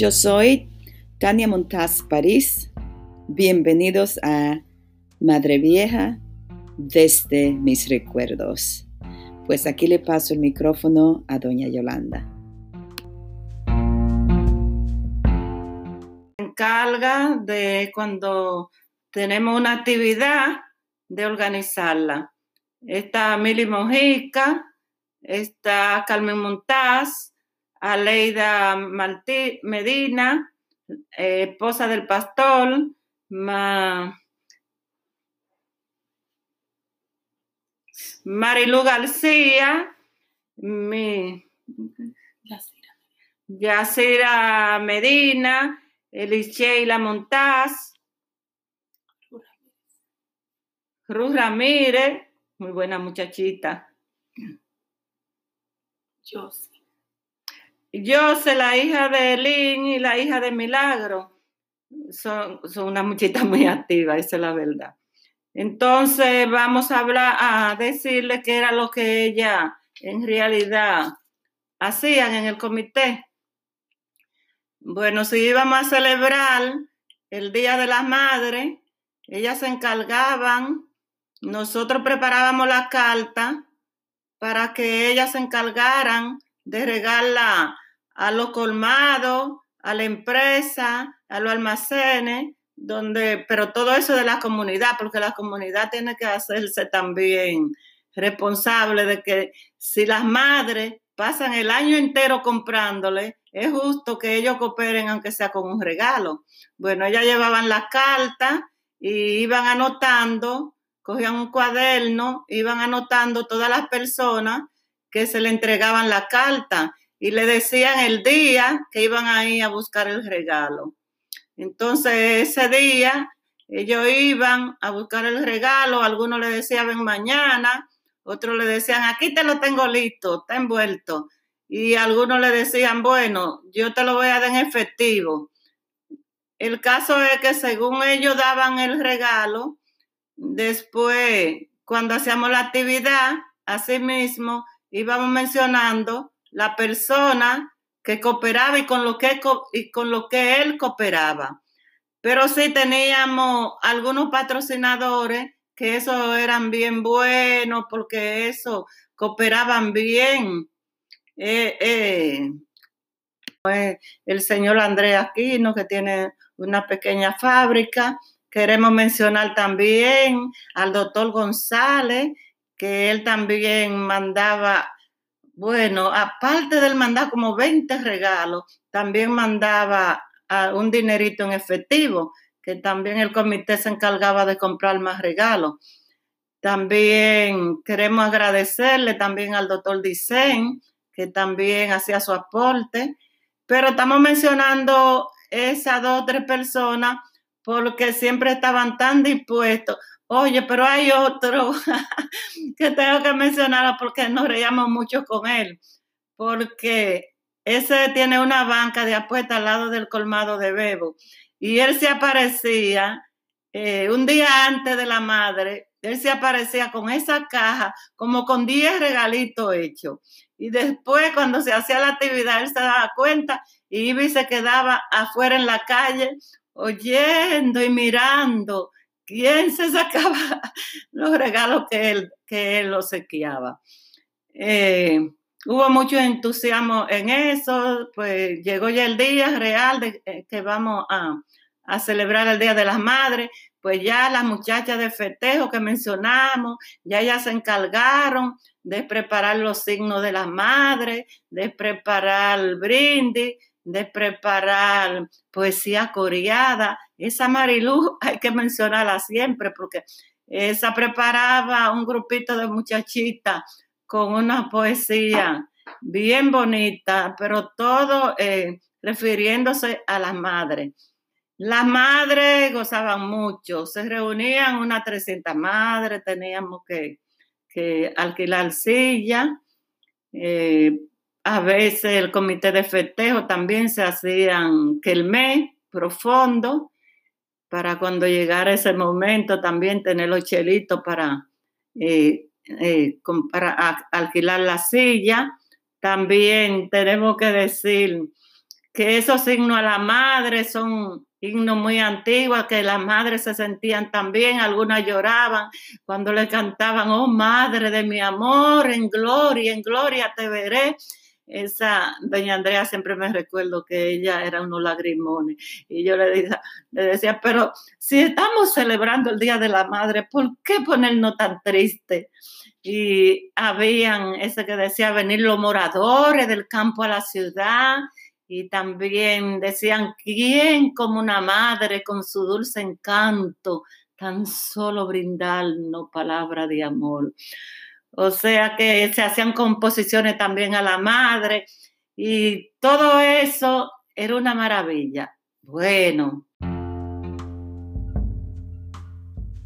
Yo soy Tania Montaz París. Bienvenidos a Madre Vieja desde mis recuerdos. Pues aquí le paso el micrófono a doña Yolanda. encarga de cuando tenemos una actividad de organizarla. Está Mili Mojica, está Carmen Montaz, Aleida Medina, eh, esposa del pastor, Marilu García, mi Yacira Medina, Elisheila Montaz, Cruz Ramírez, muy buena muchachita. Yo sé la hija de Lynn y la hija de Milagro. Son, son una muchachita muy activa, esa es la verdad. Entonces vamos a hablar, a decirle qué era lo que ella en realidad hacían en el comité. Bueno, si íbamos a celebrar el Día de la Madre, ellas se encargaban, nosotros preparábamos la carta para que ellas se encargaran de regalarla a los colmados, a la empresa, a los almacenes, donde, pero todo eso de la comunidad, porque la comunidad tiene que hacerse también responsable de que si las madres pasan el año entero comprándole, es justo que ellos cooperen aunque sea con un regalo. Bueno, ellas llevaban la carta y iban anotando, cogían un cuaderno, iban anotando todas las personas que se le entregaban la carta y le decían el día que iban a ir a buscar el regalo. Entonces ese día ellos iban a buscar el regalo, algunos le decían ven mañana, otros le decían aquí te lo tengo listo, está envuelto y algunos le decían, bueno, yo te lo voy a dar en efectivo. El caso es que según ellos daban el regalo, después, cuando hacíamos la actividad, así mismo íbamos mencionando la persona que cooperaba y con lo que, con lo que él cooperaba. Pero sí teníamos algunos patrocinadores que eso eran bien buenos porque eso cooperaban bien eh, eh, pues, el señor Andrés Aquino, que tiene una pequeña fábrica. Queremos mencionar también al doctor González, que él también mandaba, bueno, aparte del mandar como 20 regalos, también mandaba un dinerito en efectivo, que también el comité se encargaba de comprar más regalos. También queremos agradecerle también al doctor Dicen, que también hacía su aporte, pero estamos mencionando esas dos o tres personas porque siempre estaban tan dispuestos. Oye, pero hay otro que tengo que mencionar porque nos reíamos mucho con él, porque ese tiene una banca de apuestas al lado del colmado de Bebo y él se aparecía eh, un día antes de la madre, él se aparecía con esa caja como con 10 regalitos hechos. Y después, cuando se hacía la actividad, él se daba cuenta y iba se quedaba afuera en la calle oyendo y mirando quién se sacaba los regalos que él, que él obsequiaba. Eh, hubo mucho entusiasmo en eso, pues llegó ya el día real de eh, que vamos a, a celebrar el Día de las Madres, pues ya las muchachas de festejo que mencionamos, ya ya se encargaron de preparar los signos de la madre, de preparar el brindis, de preparar poesía coreada. Esa Marilú hay que mencionarla siempre porque esa preparaba un grupito de muchachitas con una poesía bien bonita, pero todo eh, refiriéndose a las madres. Las madres gozaban mucho, se reunían unas 300 madres, teníamos que que alquilar silla. Eh, a veces el comité de festejo también se hacían que el mes profundo para cuando llegara ese momento también tener los chelitos para, eh, eh, para alquilar la silla. También tenemos que decir que esos signos a la madre son himnos muy antiguos, que las madres se sentían también, algunas lloraban cuando le cantaban, oh madre de mi amor, en gloria, en gloria te veré. Esa doña Andrea siempre me recuerdo que ella era unos lagrimones y yo le decía, le decía, pero si estamos celebrando el Día de la Madre, ¿por qué ponernos tan triste? Y habían ese que decía venir los moradores del campo a la ciudad y también decían, ¿quién como una madre con su dulce encanto tan solo brindarnos palabra de amor? O sea que se hacían composiciones también a la madre y todo eso era una maravilla. Bueno.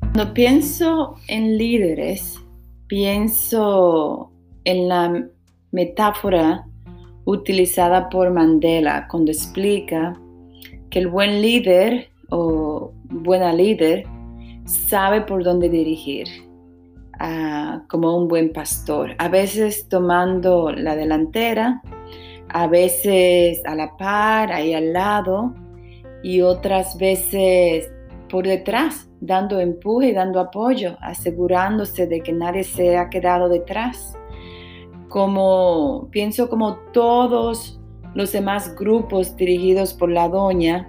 Cuando pienso en líderes, pienso en la metáfora utilizada por Mandela cuando explica que el buen líder o buena líder sabe por dónde dirigir, ah, como un buen pastor, a veces tomando la delantera, a veces a la par, ahí al lado, y otras veces por detrás, dando empuje y dando apoyo, asegurándose de que nadie se ha quedado detrás. Como pienso como todos los demás grupos dirigidos por la doña,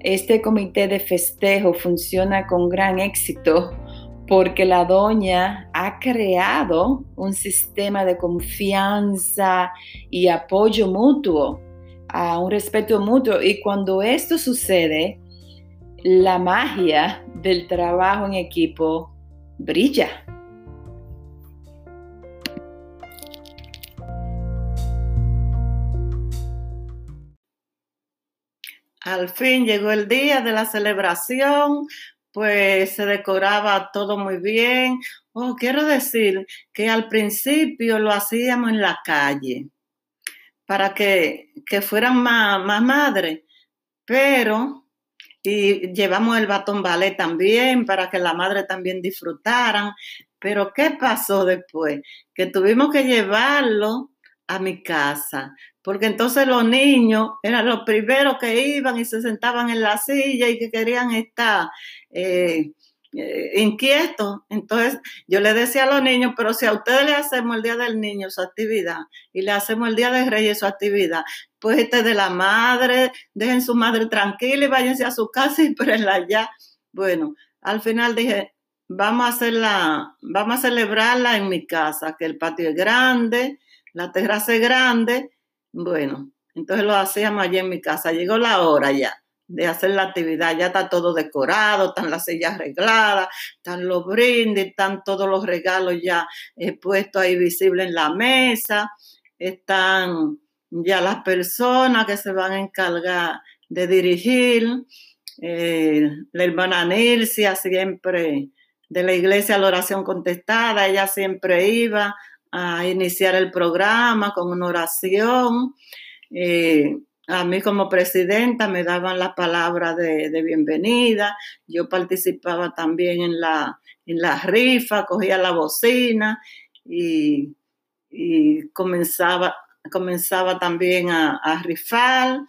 este comité de festejo funciona con gran éxito porque la doña ha creado un sistema de confianza y apoyo mutuo, a un respeto mutuo. Y cuando esto sucede, la magia del trabajo en equipo brilla. Al fin llegó el día de la celebración, pues se decoraba todo muy bien. Oh, quiero decir que al principio lo hacíamos en la calle para que, fueran más, más madres, pero y llevamos el batón ballet también para que la madre también disfrutaran. Pero ¿qué pasó después? Que tuvimos que llevarlo a mi casa, porque entonces los niños eran los primeros que iban y se sentaban en la silla y que querían estar eh, eh, inquietos. Entonces yo le decía a los niños, pero si a ustedes le hacemos el Día del Niño su actividad y le hacemos el Día de Reyes su actividad, pues este de la madre, dejen su madre tranquila y váyanse a su casa y espérenla allá. Bueno, al final dije, vamos a hacerla, vamos a celebrarla en mi casa, que el patio es grande, la terraza es grande, bueno, entonces lo hacíamos allí en mi casa. Llegó la hora ya de hacer la actividad, ya está todo decorado, están las sillas arregladas, están los brindis, están todos los regalos ya eh, puestos ahí visibles en la mesa, están ya las personas que se van a encargar de dirigir. Eh, la hermana Nilcia siempre de la iglesia la oración contestada, ella siempre iba a iniciar el programa con una oración. Eh, a mí como presidenta me daban la palabra de, bienvenida. Yo participaba también en la, en la rifa, cogía la bocina y, comenzaba, comenzaba también a rifar.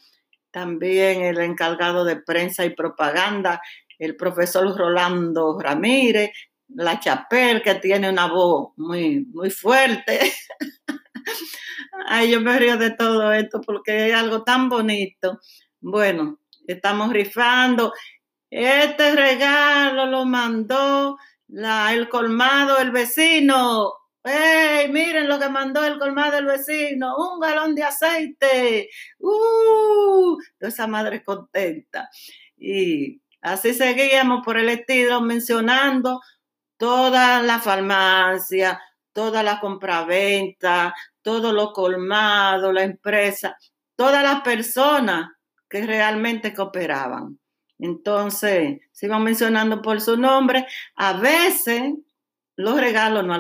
También el encargado de prensa y propaganda, el profesor Rolando Ramírez, la Chapel, que tiene una voz muy, muy fuerte. Ay, yo me río de todo esto porque es algo tan bonito. Bueno, estamos rifando. Este regalo lo mandó la, el colmado el vecino. ¡Ey! Miren lo que mandó el colmado el vecino. Un galón de aceite. ¡Uh! Esa madre contenta. Y así seguíamos por el estilo mencionando toda la farmacia, toda la compraventa, todo lo colmado, la empresa, todas las personas que realmente cooperaban. Entonces, se iban mencionando por su nombre. A veces los regalos no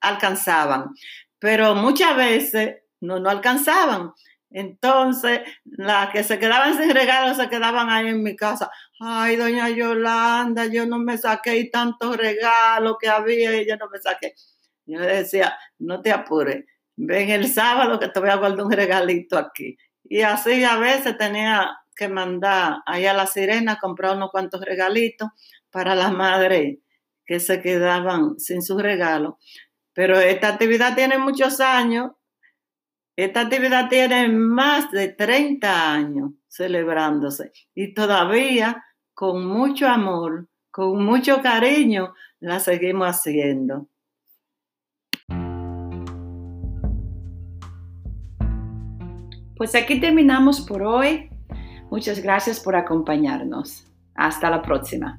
alcanzaban, pero muchas veces no, no alcanzaban. Entonces, las que se quedaban sin regalos se quedaban ahí en mi casa. Ay, doña Yolanda, yo no me saqué tantos regalos que había y yo no me saqué. Yo le decía, no te apures, ven el sábado que te voy a guardar un regalito aquí. Y así a veces tenía que mandar allá a la sirena a comprar unos cuantos regalitos para las madres que se quedaban sin sus regalos. Pero esta actividad tiene muchos años. Esta actividad tiene más de 30 años celebrándose y todavía con mucho amor, con mucho cariño, la seguimos haciendo. Pues aquí terminamos por hoy. Muchas gracias por acompañarnos. Hasta la próxima.